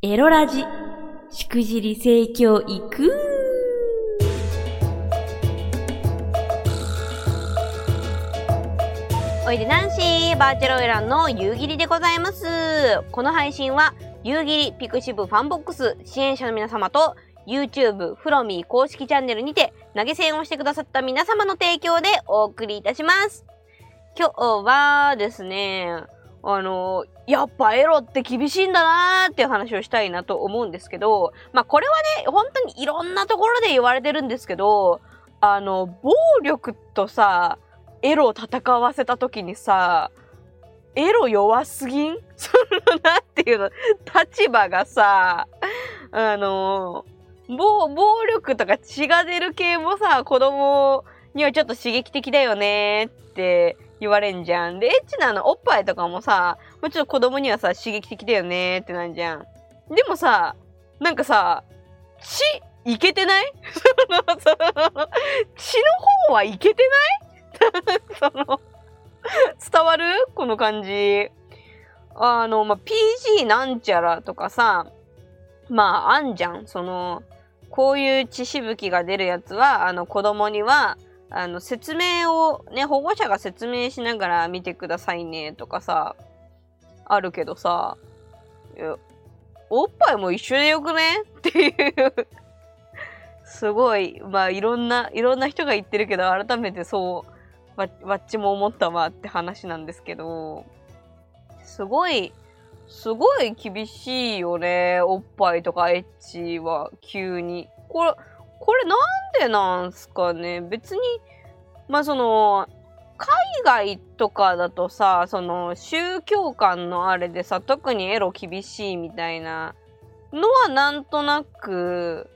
エロラジ、しくじり盛況いくおいでナンシー、バーチャルオイランの夕霧でございます。この配信は、夕霧ピクシブファンボックス支援者の皆様と、YouTube フロミー公式チャンネルにて投げ銭をしてくださった皆様の提供でお送りいたします。今日はですね、あの、やっぱエロって厳しいんだなーっていう話をしたいなと思うんですけど、まあこれはね、本当にいろんなところで言われてるんですけど、あの、暴力とさ、エロを戦わせた時にさ、エロ弱すぎん？その、なんていうの、立場がさ、あの、暴、暴力とか血が出る系もさ、子供にはちょっと刺激的だよねって言われんじゃん。で、エッチなのおっぱいとかもさ、もちろん子供にはさ、刺激的だよねってなんじゃん。でもさ、なんかさ、血、いけてない、血の方はいけてない？その、伝わる？この感じ。あの、まあ、PG なんちゃらとかさ、まあ、あんじゃん。その、こういう血しぶきが出るやつは、あの、子供には、あの、説明をね、保護者が説明しながら見てくださいねとかさ、あるけどさ、おっぱいも一緒でよくね？っていうすごい、まあいろんな、いろんな人が言ってるけど、改めてそう、わっちも思ったわって話なんですけど、すごい、すごい厳しいよね。おっぱいとかエッチは急に。これ、これなんでなんすかね？別に、まあその、海外とかだとさ、その宗教観のあれでさ、特にエロ厳しいみたいなのはなんとなく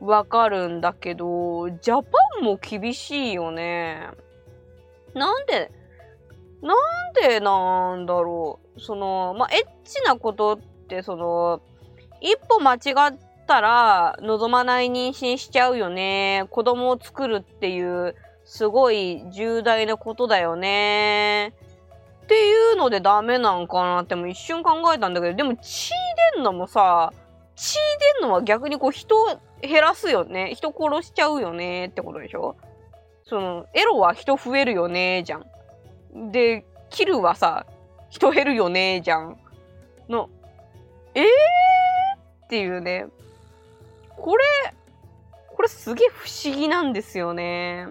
わかるんだけど、ジャパンも厳しいよね。なんで、なんでなんだろう？その、まあ、エッチなことって、その、一歩間違ってったら望まない妊娠しちゃうよね。子供を作るっていうすごい重大なことだよね。っていうのでダメなんかなっても一瞬考えたんだけど、でも血出んのもさ、血出んのは逆にこう人減らすよね。人殺しちゃうよねってことでしょその、エロは人増えるよねじゃん。で、キルはさ、人減るよねじゃん。の、えー？っていうね。これ、これすげえ不思議なんですよね。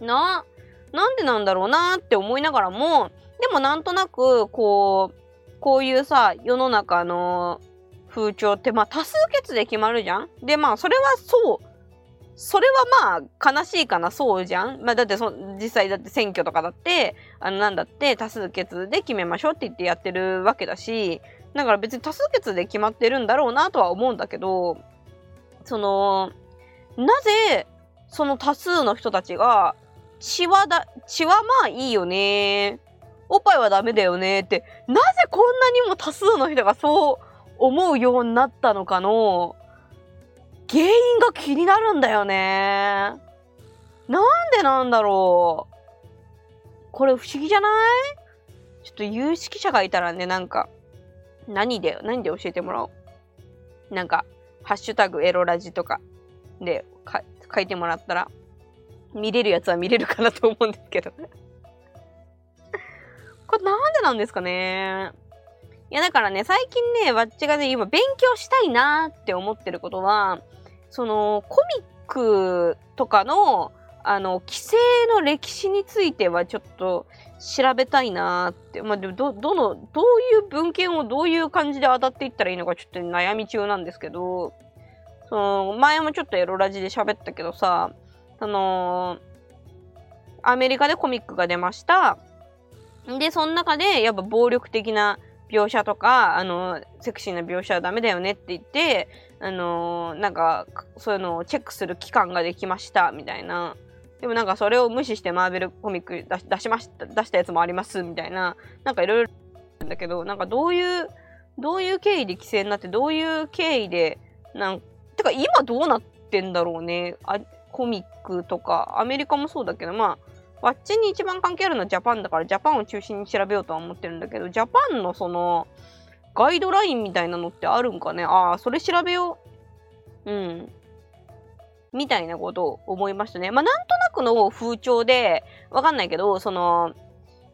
な、なんでなんだろうなって思いながらも、でもなんとなく、こう、こういうさ、世の中の風潮って、まあ多数決で決まるじゃん？で、まあそれはそう。それはまあ悲しいかな、そうじゃん？まあだってそ、実際だって選挙とかだって、あのなんだって多数決で決めましょうって言ってやってるわけだし、だから別に多数決で決まってるんだろうなとは思うんだけど、その、なぜ、その多数の人たちが、血はだ、血はまあいいよね。おっぱいはダメだよねって、なぜこんなにも多数の人がそう思うようになったのかの、原因が気になるんだよね。なんでなんだろう。これ不思議じゃない？ちょっと有識者がいたらね、なんか、何で、何で教えてもらおう。なんか、ハッシュタグエロラジとかで書いてもらったら、見れるやつは見れるかなと思うんですけど。これなんでなんですかね。いやだからね、最近ね、わっちがね、今勉強したいなって思ってることは、そのコミックとかの、あの、規制の歴史についてはちょっと調べたいなって。まあ、でもど、どの、どういう文献をどういう感じで当たっていったらいいのかちょっと悩み中なんですけど、その、前もちょっとエロラジで喋ったけどさ、あのアメリカでコミックが出ました。で、その中で、やっぱ暴力的な描写とか、あの、セクシーな描写はダメだよねって言って、あのなんか、そういうのをチェックする期間ができました、みたいな。でもなんかそれを無視してマーベルコミック出しました、出したやつもあります、みたいな。なんかいろいろだけど、なんかどういう、どういう経緯で規制になって、どういう経緯で、なんか今どうなってんだろうね。あコミックとか、アメリカもそうだけど、まあ、わっちに一番関係あるのはジャパンだから、ジャパンを中心に調べようとは思ってるんだけど、ジャパンのその、ガイドラインみたいなのってあるんかねああ、それ調べよう。うん。みたいなことを思いましたね。まあ、なんとなくの風潮で、わかんないけど、その、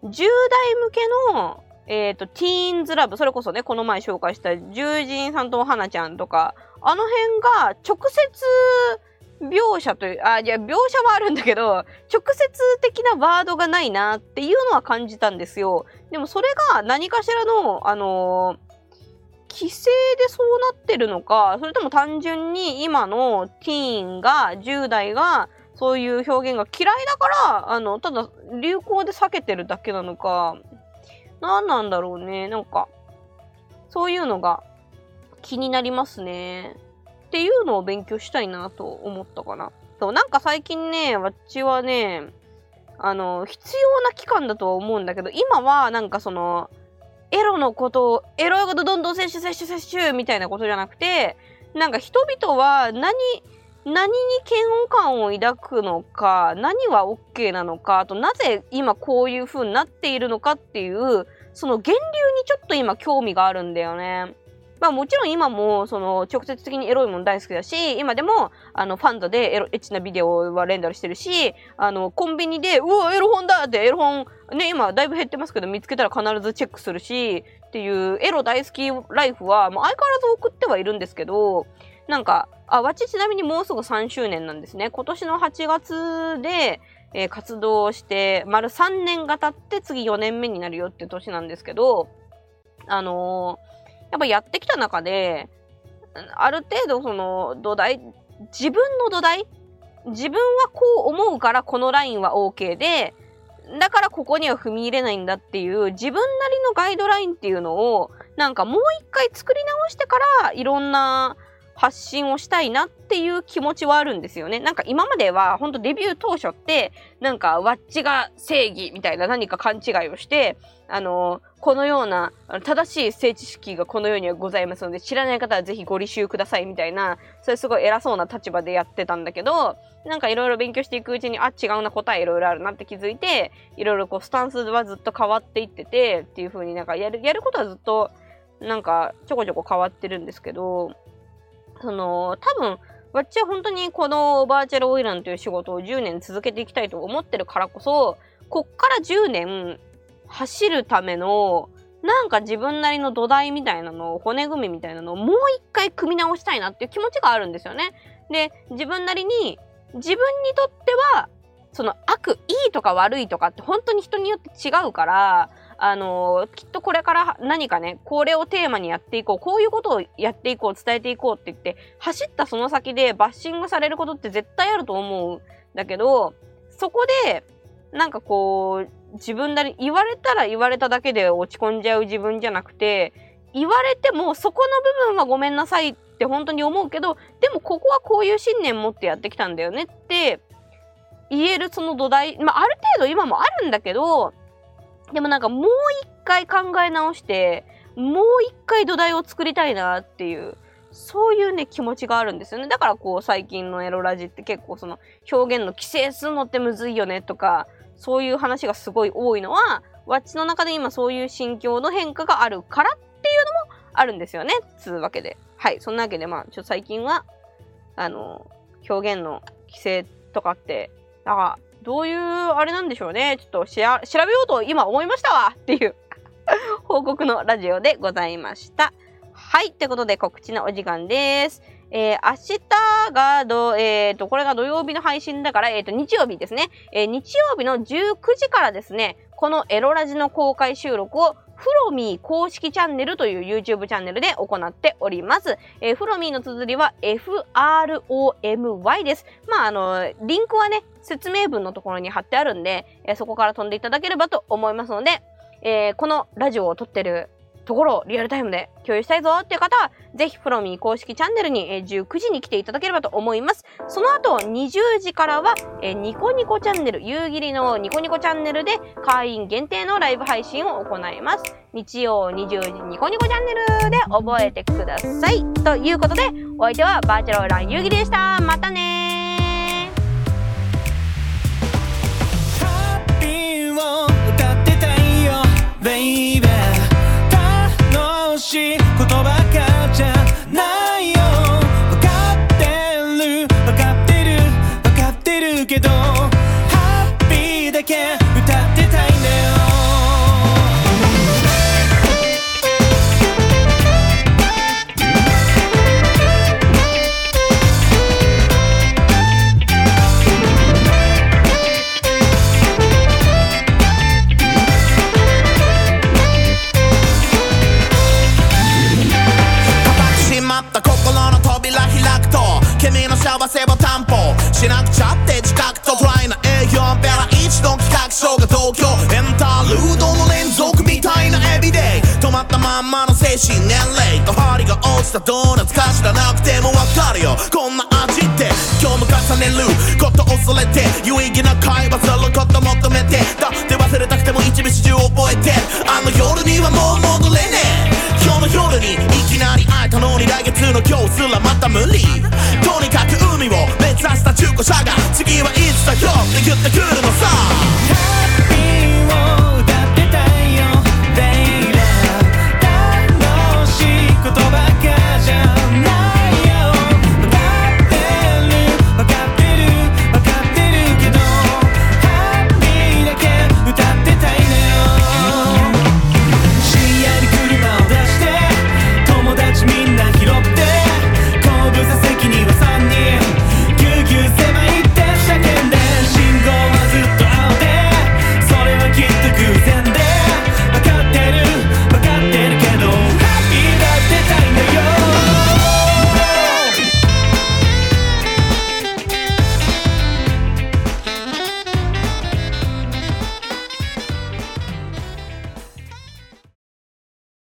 10代向けの、えっ、ー、と、ティーンズラブ、それこそね、この前紹介した獣人さんと花ちゃんとか、あの辺が直接描写という、あ、いや、描写はあるんだけど、直接的なワードがないなっていうのは感じたんですよ。でもそれが何かしらの、あのー規制でそうなってるのか、それとも単純に今のティーンが、10代が、そういう表現が嫌いだから、あの、ただ流行で避けてるだけなのか、何なんだろうね。なんか、そういうのが気になりますね。っていうのを勉強したいなと思ったかな。そう、なんか最近ね、わっちはね、あの、必要な期間だとは思うんだけど、今はなんかその、エロのことを、エロいことどんどん摂取摂取摂取みたいなことじゃなくて、なんか人々は何、何に嫌悪感を抱くのか、何は OK なのか、あとなぜ今こういう風になっているのかっていう、その源流にちょっと今興味があるんだよね。まあもちろん今もその直接的にエロいもの大好きだし、今でもあのファンドでエロエッチなビデオはレンタルしてるし、あのコンビニで、うわ、エロ本だってエロ本、ね、今だいぶ減ってますけど見つけたら必ずチェックするし、っていうエロ大好きライフはもう相変わらず送ってはいるんですけど、なんか、あ、わちちなみにもうすぐ3周年なんですね。今年の8月で、えー、活動して、丸3年が経って次4年目になるよって年なんですけど、あのーやっぱやってきた中で、ある程度その土台、自分の土台自分はこう思うからこのラインは OK で、だからここには踏み入れないんだっていう自分なりのガイドラインっていうのをなんかもう一回作り直してからいろんな発信をしたいなっていう気持ちはあるんですよね。なんか今までは本当デビュー当初ってなんかワッチが正義みたいな何か勘違いをしてあのこのような正しい性知識がこの世にはございますので知らない方はぜひご履修くださいみたいなそれすごい偉そうな立場でやってたんだけどなんかいろいろ勉強していくうちにあ違うな答えいろいろあるなって気づいていろいろこうスタンスはずっと変わっていっててっていう風になんかやるやることはずっとなんかちょこちょこ変わってるんですけどその、多分、わっちは本当にこのバーチャルオイランという仕事を10年続けていきたいと思ってるからこそ、こっから10年走るための、なんか自分なりの土台みたいなのを、骨組みみたいなのをもう一回組み直したいなっていう気持ちがあるんですよね。で、自分なりに、自分にとっては、その悪、いいとか悪いとかって本当に人によって違うから、あのきっとこれから何かね、これをテーマにやっていこう、こういうことをやっていこう、伝えていこうって言って、走ったその先でバッシングされることって絶対あると思う。んだけど、そこで、なんかこう、自分なり、言われたら言われただけで落ち込んじゃう自分じゃなくて、言われてもそこの部分はごめんなさいって本当に思うけど、でもここはこういう信念持ってやってきたんだよねって言えるその土台、まあある程度今もあるんだけど、でもなんかもう一回考え直して、もう一回土台を作りたいなっていう、そういうね、気持ちがあるんですよね。だからこう最近のエロラジって結構その表現の規制するのってむずいよねとか、そういう話がすごい多いのは、わっちの中で今そういう心境の変化があるからっていうのもあるんですよね。つうわけで。はい。そんなわけでまあ、ちょっと最近は、あの、表現の規制とかって、だかどういうあれなんでしょうね。ちょっと調べようと今思いましたわっていう 報告のラジオでございました。はい。ってことで告知のお時間です。えー、明日がど、えっ、ー、と、これが土曜日の配信だから、えっ、ー、と、日曜日ですね。えー日曜日の19時からですね、このエロラジの公開収録をフロミー公式チャンネルという YouTube チャンネルで行っております。えー、フロミーの綴りは FROMY です。まあ、あの、リンクはね、説明文のところに貼ってあるんで、えー、そこから飛んでいただければと思いますので、えー、このラジオを撮ってるところをリアルタイムで共有したいぞっていう方は、ぜひフロミー公式チャンネルに19時に来ていただければと思います。その後、20時からは、えニコニコチャンネル、夕霧のニコニコチャンネルで会員限定のライブ配信を行います。日曜20時ニコニコチャンネルで覚えてください。ということで、お相手はバーチャルラン夕霧でした。またねるけどハッピーだけ歌ってたいんだよ。君の幸せを担保しなくちゃってルードの連続みたいなエビデイ。止まったまんまの精神年齢。と針が落ちたドーナツか知らなくてもわかるよ。こんな味って。今日も重ねる。こと恐れて有意義な会話すること求めて。だって忘れたくても一部始終覚えて。あの夜にはもう戻れねえ。今日の夜にいきなり会えたのに来月の今日すらまた無理。とにかく海を目指した中古車が次はいつだよ。って言ってくるの。